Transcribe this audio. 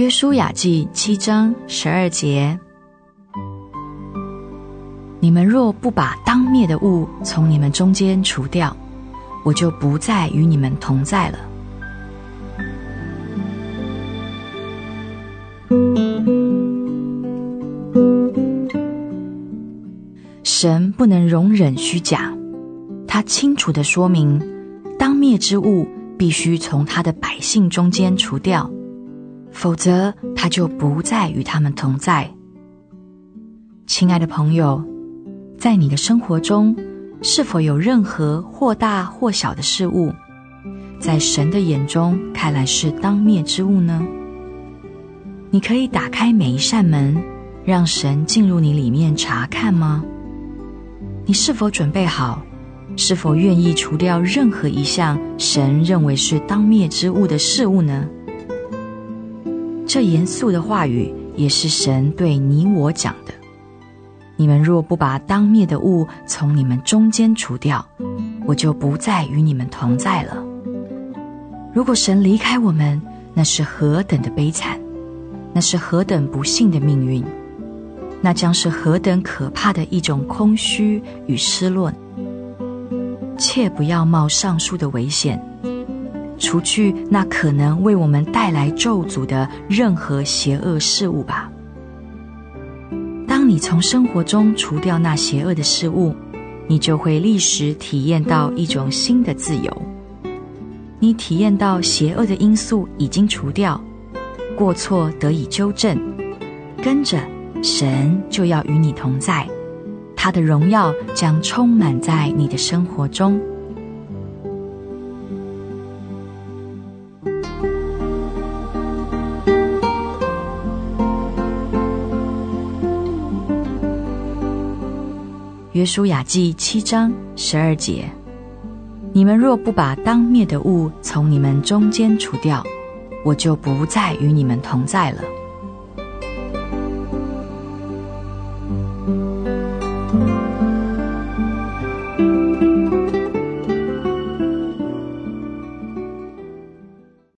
约书亚记七章十二节：你们若不把当灭的物从你们中间除掉，我就不再与你们同在了。神不能容忍虚假，他清楚地说明，当灭之物必须从他的百姓中间除掉，否则他就不再与他们同在。亲爱的朋友，在你的生活中，是否有任何或大或小的事物，在神的眼中看来是当灭之物呢？你可以打开每一扇门，让神进入你里面查看吗？你是否准备好？是否愿意除掉任何一项神认为是当灭之物的事物呢？这严肃的话语也是神对你我讲的。你们若不把当灭的物从你们中间除掉，我就不再与你们同在了。如果神离开我们，那是何等的悲惨，那是何等不幸的命运。那将是何等可怕的一种空虚与失落！切不要冒上述的危险，除去那可能为我们带来咒诅的任何邪恶事物吧。当你从生活中除掉那邪恶的事物，你就会立时体验到一种新的自由。你体验到邪恶的因素已经除掉，过错得以纠正，跟着。神就要与你同在，他的荣耀将充满在你的生活中。约书亚记七章十二节：你们若不把当灭的物从你们中间除掉，我就不再与你们同在了。